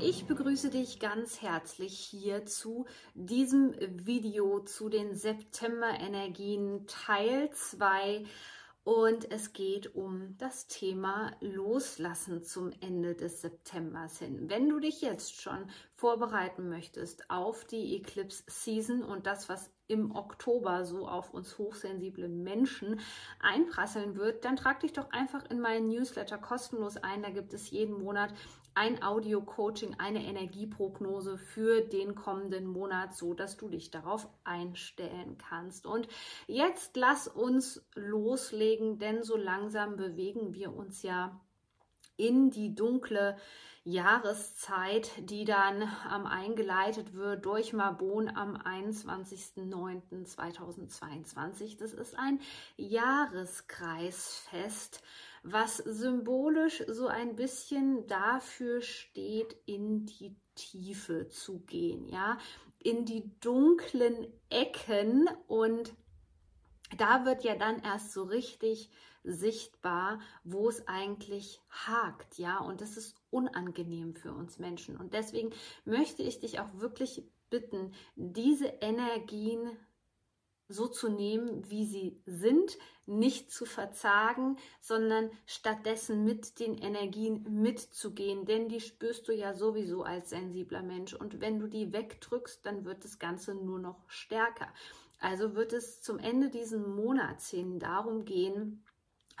Ich begrüße dich ganz herzlich hier zu diesem Video zu den September-Energien Teil 2. Und es geht um das Thema Loslassen zum Ende des Septembers hin. Wenn du dich jetzt schon vorbereiten möchtest auf die Eclipse Season und das, was im Oktober so auf uns hochsensible Menschen einprasseln wird, dann trag dich doch einfach in meinen Newsletter kostenlos ein. Da gibt es jeden Monat ein Audio-Coaching, eine Energieprognose für den kommenden Monat, so dass du dich darauf einstellen kannst. Und jetzt lass uns loslegen, denn so langsam bewegen wir uns ja in die dunkle Jahreszeit, die dann ähm, eingeleitet wird durch Mabon am 21.09.2022. Das ist ein Jahreskreisfest, was symbolisch so ein bisschen dafür steht, in die Tiefe zu gehen, ja, in die dunklen Ecken und da wird ja dann erst so richtig sichtbar, wo es eigentlich hakt, ja, und das ist unangenehm für uns Menschen. Und deswegen möchte ich dich auch wirklich bitten, diese Energien so zu nehmen, wie sie sind, nicht zu verzagen, sondern stattdessen mit den Energien mitzugehen, denn die spürst du ja sowieso als sensibler Mensch und wenn du die wegdrückst, dann wird das Ganze nur noch stärker. Also wird es zum Ende dieses Monats hin darum gehen,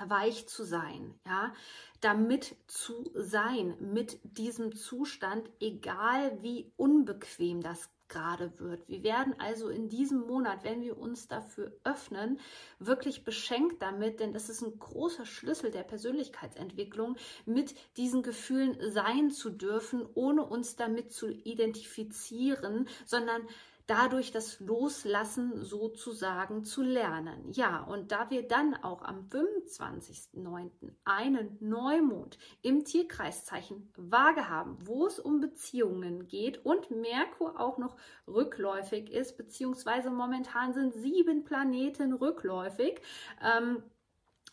weich zu sein, ja, damit zu sein, mit diesem Zustand, egal wie unbequem das gerade wird. Wir werden also in diesem Monat, wenn wir uns dafür öffnen, wirklich beschenkt damit, denn das ist ein großer Schlüssel der Persönlichkeitsentwicklung, mit diesen Gefühlen sein zu dürfen, ohne uns damit zu identifizieren, sondern dadurch das Loslassen sozusagen zu lernen. Ja, und da wir dann auch am 25.09. einen Neumond im Tierkreiszeichen Waage haben, wo es um Beziehungen geht und Merkur auch noch rückläufig ist, beziehungsweise momentan sind sieben Planeten rückläufig. Ähm,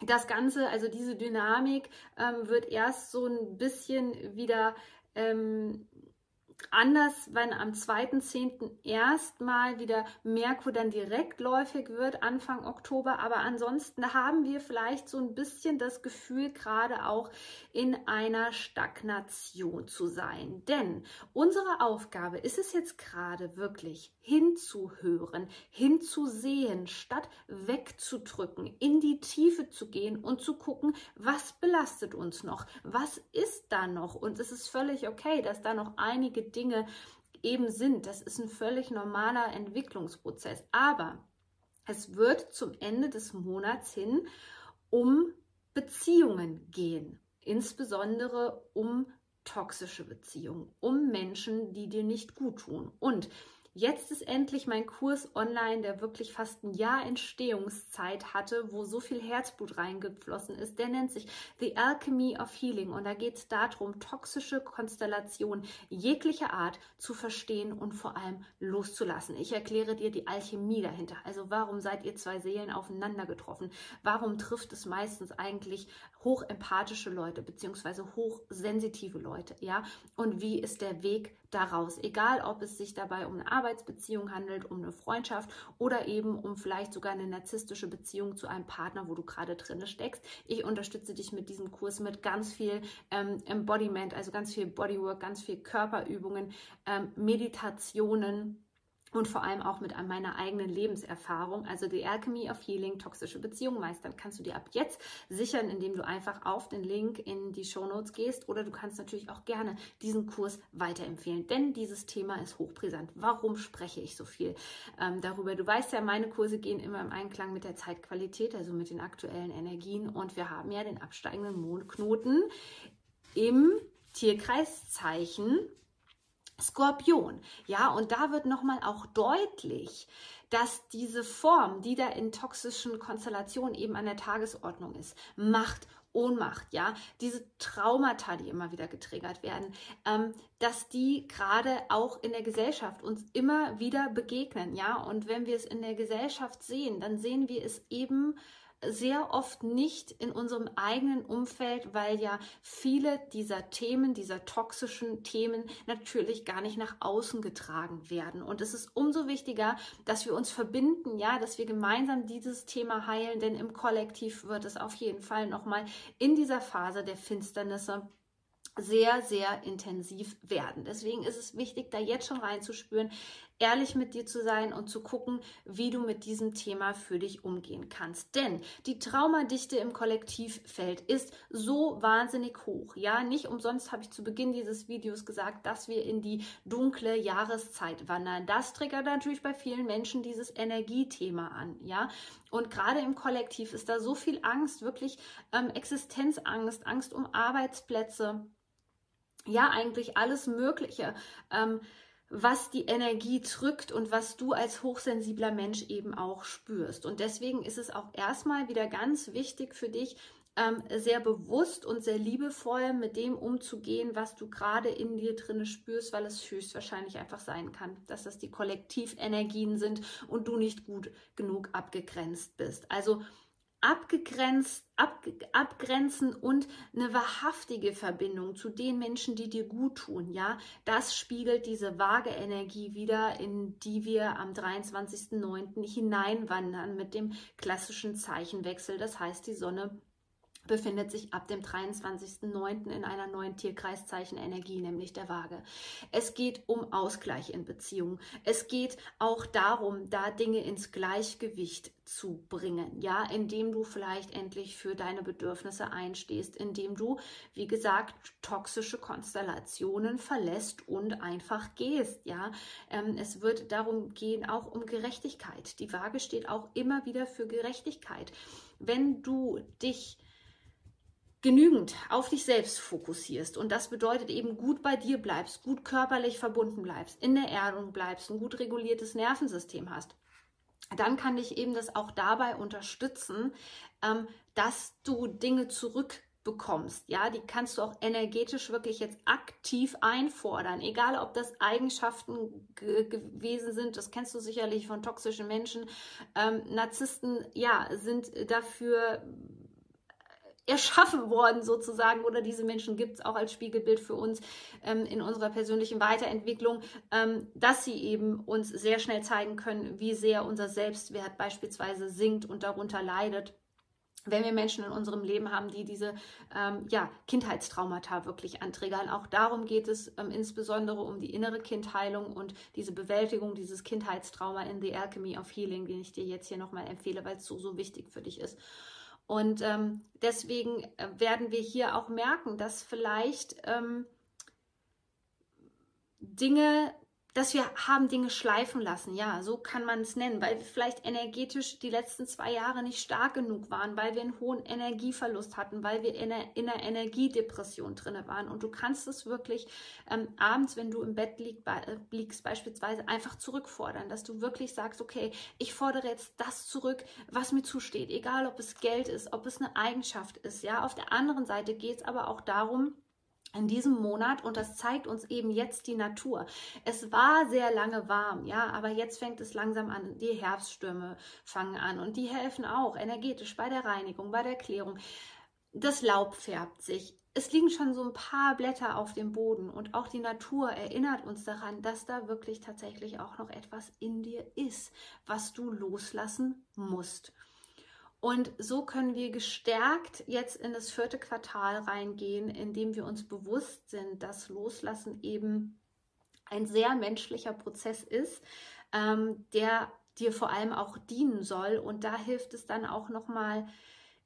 das Ganze, also diese Dynamik, ähm, wird erst so ein bisschen wieder ähm, anders, wenn am 2.10. erstmal wieder Merkur dann direktläufig wird, Anfang Oktober. Aber ansonsten haben wir vielleicht so ein bisschen das Gefühl, gerade auch in einer Stagnation zu sein. Denn unsere Aufgabe ist es jetzt gerade wirklich hinzuhören, hinzusehen, statt wegzudrücken, in die Tiefe zu gehen und zu gucken, was belastet uns noch, was ist da noch. Und es ist völlig okay, dass da noch einige Dinge eben sind. Das ist ein völlig normaler Entwicklungsprozess. Aber es wird zum Ende des Monats hin um Beziehungen gehen, insbesondere um toxische Beziehungen, um Menschen, die dir nicht gut tun. Und Jetzt ist endlich mein Kurs online, der wirklich fast ein Jahr Entstehungszeit hatte, wo so viel Herzblut reingeflossen ist. Der nennt sich The Alchemy of Healing und da geht es darum, toxische Konstellationen jeglicher Art zu verstehen und vor allem loszulassen. Ich erkläre dir die Alchemie dahinter. Also warum seid ihr zwei Seelen aufeinander getroffen? Warum trifft es meistens eigentlich hochempathische Leute beziehungsweise hochsensitive Leute? Ja, und wie ist der Weg daraus. Egal, ob es sich dabei um eine Arbeitsbeziehung handelt, um eine Freundschaft oder eben um vielleicht sogar eine narzisstische Beziehung zu einem Partner, wo du gerade drin steckst. Ich unterstütze dich mit diesem Kurs mit ganz viel ähm, Embodiment, also ganz viel Bodywork, ganz viel Körperübungen, ähm, Meditationen und vor allem auch mit meiner eigenen Lebenserfahrung, also die Alchemy of Healing, toxische Beziehungen meistern, kannst du dir ab jetzt sichern, indem du einfach auf den Link in die Show Notes gehst. Oder du kannst natürlich auch gerne diesen Kurs weiterempfehlen, denn dieses Thema ist hochbrisant. Warum spreche ich so viel ähm, darüber? Du weißt ja, meine Kurse gehen immer im Einklang mit der Zeitqualität, also mit den aktuellen Energien. Und wir haben ja den absteigenden Mondknoten im Tierkreiszeichen Skorpion, ja, und da wird nochmal auch deutlich, dass diese Form, die da in toxischen Konstellationen eben an der Tagesordnung ist, Macht, Ohnmacht, ja, diese Traumata, die immer wieder getriggert werden, ähm, dass die gerade auch in der Gesellschaft uns immer wieder begegnen, ja, und wenn wir es in der Gesellschaft sehen, dann sehen wir es eben sehr oft nicht in unserem eigenen Umfeld, weil ja viele dieser Themen, dieser toxischen Themen natürlich gar nicht nach außen getragen werden. Und es ist umso wichtiger, dass wir uns verbinden, ja, dass wir gemeinsam dieses Thema heilen, denn im Kollektiv wird es auf jeden Fall nochmal in dieser Phase der Finsternisse sehr, sehr intensiv werden. Deswegen ist es wichtig, da jetzt schon reinzuspüren, ehrlich mit dir zu sein und zu gucken, wie du mit diesem Thema für dich umgehen kannst. Denn die Traumadichte im Kollektivfeld ist so wahnsinnig hoch. Ja, nicht umsonst habe ich zu Beginn dieses Videos gesagt, dass wir in die dunkle Jahreszeit wandern. Das triggert natürlich bei vielen Menschen dieses Energiethema an. Ja, und gerade im Kollektiv ist da so viel Angst, wirklich ähm, Existenzangst, Angst um Arbeitsplätze. Ja, eigentlich alles Mögliche. Ähm, was die Energie drückt und was du als hochsensibler Mensch eben auch spürst. Und deswegen ist es auch erstmal wieder ganz wichtig für dich, ähm, sehr bewusst und sehr liebevoll mit dem umzugehen, was du gerade in dir drinne spürst, weil es höchstwahrscheinlich einfach sein kann, dass das die Kollektivenergien sind und du nicht gut genug abgegrenzt bist. Also abgegrenzt, ab, abgrenzen und eine wahrhaftige Verbindung zu den Menschen, die dir gut tun, ja, das spiegelt diese vage Energie wieder, in die wir am 23.09. hineinwandern mit dem klassischen Zeichenwechsel. Das heißt, die Sonne befindet sich ab dem 23.09. in einer neuen Tierkreiszeichen-Energie, nämlich der Waage. Es geht um Ausgleich in Beziehungen. Es geht auch darum, da Dinge ins Gleichgewicht zu bringen, ja, indem du vielleicht endlich für deine Bedürfnisse einstehst, indem du, wie gesagt, toxische Konstellationen verlässt und einfach gehst, ja. Ähm, es wird darum gehen, auch um Gerechtigkeit. Die Waage steht auch immer wieder für Gerechtigkeit. Wenn du dich genügend auf dich selbst fokussierst und das bedeutet eben gut bei dir bleibst, gut körperlich verbunden bleibst, in der Erdung bleibst, ein gut reguliertes Nervensystem hast, dann kann dich eben das auch dabei unterstützen, ähm, dass du Dinge zurückbekommst. Ja, die kannst du auch energetisch wirklich jetzt aktiv einfordern, egal ob das Eigenschaften gewesen sind, das kennst du sicherlich von toxischen Menschen. Ähm, Narzissten, ja, sind dafür erschaffen worden sozusagen oder diese Menschen gibt es auch als Spiegelbild für uns ähm, in unserer persönlichen Weiterentwicklung, ähm, dass sie eben uns sehr schnell zeigen können, wie sehr unser Selbstwert beispielsweise sinkt und darunter leidet wenn wir Menschen in unserem Leben haben, die diese ähm, ja, Kindheitstraumata wirklich anträgern. Auch darum geht es ähm, insbesondere um die innere Kindheilung und diese Bewältigung dieses Kindheitstrauma in The Alchemy of Healing, den ich dir jetzt hier nochmal empfehle, weil es so, so wichtig für dich ist. Und ähm, deswegen äh, werden wir hier auch merken, dass vielleicht ähm, Dinge dass wir haben Dinge schleifen lassen, ja, so kann man es nennen, weil wir vielleicht energetisch die letzten zwei Jahre nicht stark genug waren, weil wir einen hohen Energieverlust hatten, weil wir in einer, in einer Energiedepression drin waren. Und du kannst es wirklich ähm, abends, wenn du im Bett lieg, äh, liegst, beispielsweise einfach zurückfordern, dass du wirklich sagst, okay, ich fordere jetzt das zurück, was mir zusteht, egal ob es Geld ist, ob es eine Eigenschaft ist, ja. Auf der anderen Seite geht es aber auch darum, in diesem Monat und das zeigt uns eben jetzt die Natur. Es war sehr lange warm, ja, aber jetzt fängt es langsam an. Die Herbststürme fangen an und die helfen auch energetisch bei der Reinigung, bei der Klärung. Das Laub färbt sich. Es liegen schon so ein paar Blätter auf dem Boden und auch die Natur erinnert uns daran, dass da wirklich tatsächlich auch noch etwas in dir ist, was du loslassen musst. Und so können wir gestärkt jetzt in das vierte Quartal reingehen, indem wir uns bewusst sind, dass Loslassen eben ein sehr menschlicher Prozess ist, ähm, der dir vor allem auch dienen soll. Und da hilft es dann auch nochmal,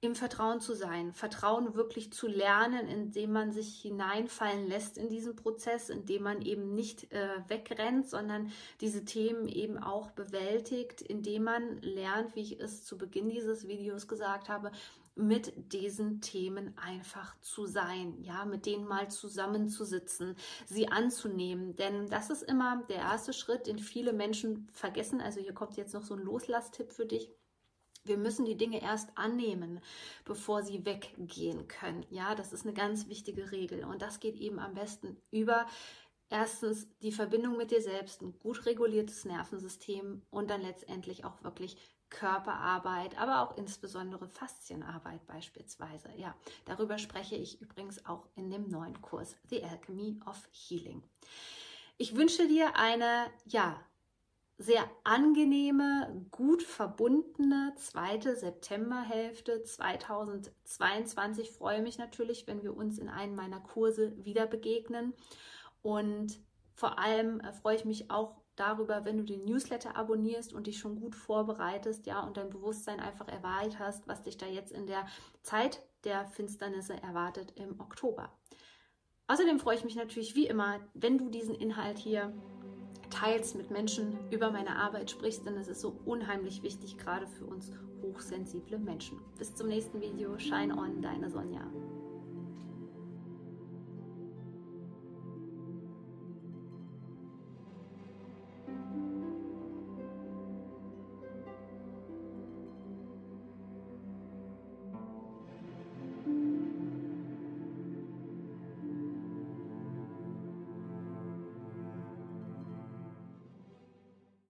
im Vertrauen zu sein, Vertrauen wirklich zu lernen, indem man sich hineinfallen lässt in diesen Prozess, indem man eben nicht äh, wegrennt, sondern diese Themen eben auch bewältigt, indem man lernt, wie ich es zu Beginn dieses Videos gesagt habe, mit diesen Themen einfach zu sein, ja, mit denen mal zusammenzusitzen, sie anzunehmen, denn das ist immer der erste Schritt, den viele Menschen vergessen. Also hier kommt jetzt noch so ein Loslastipp für dich. Wir müssen die Dinge erst annehmen, bevor sie weggehen können. Ja, das ist eine ganz wichtige Regel und das geht eben am besten über erstens die Verbindung mit dir selbst, ein gut reguliertes Nervensystem und dann letztendlich auch wirklich Körperarbeit, aber auch insbesondere Faszienarbeit beispielsweise. Ja, darüber spreche ich übrigens auch in dem neuen Kurs The Alchemy of Healing. Ich wünsche dir eine, ja, sehr angenehme, gut verbundene zweite Septemberhälfte 2022. Ich freue mich natürlich, wenn wir uns in einem meiner Kurse wieder begegnen. Und vor allem äh, freue ich mich auch darüber, wenn du den Newsletter abonnierst und dich schon gut vorbereitest, ja, und dein Bewusstsein einfach erweiterst, was dich da jetzt in der Zeit der Finsternisse erwartet im Oktober. Außerdem freue ich mich natürlich wie immer, wenn du diesen Inhalt hier teilst mit Menschen über meine Arbeit sprichst, denn es ist so unheimlich wichtig, gerade für uns hochsensible Menschen. Bis zum nächsten Video. Shine on, deine Sonja.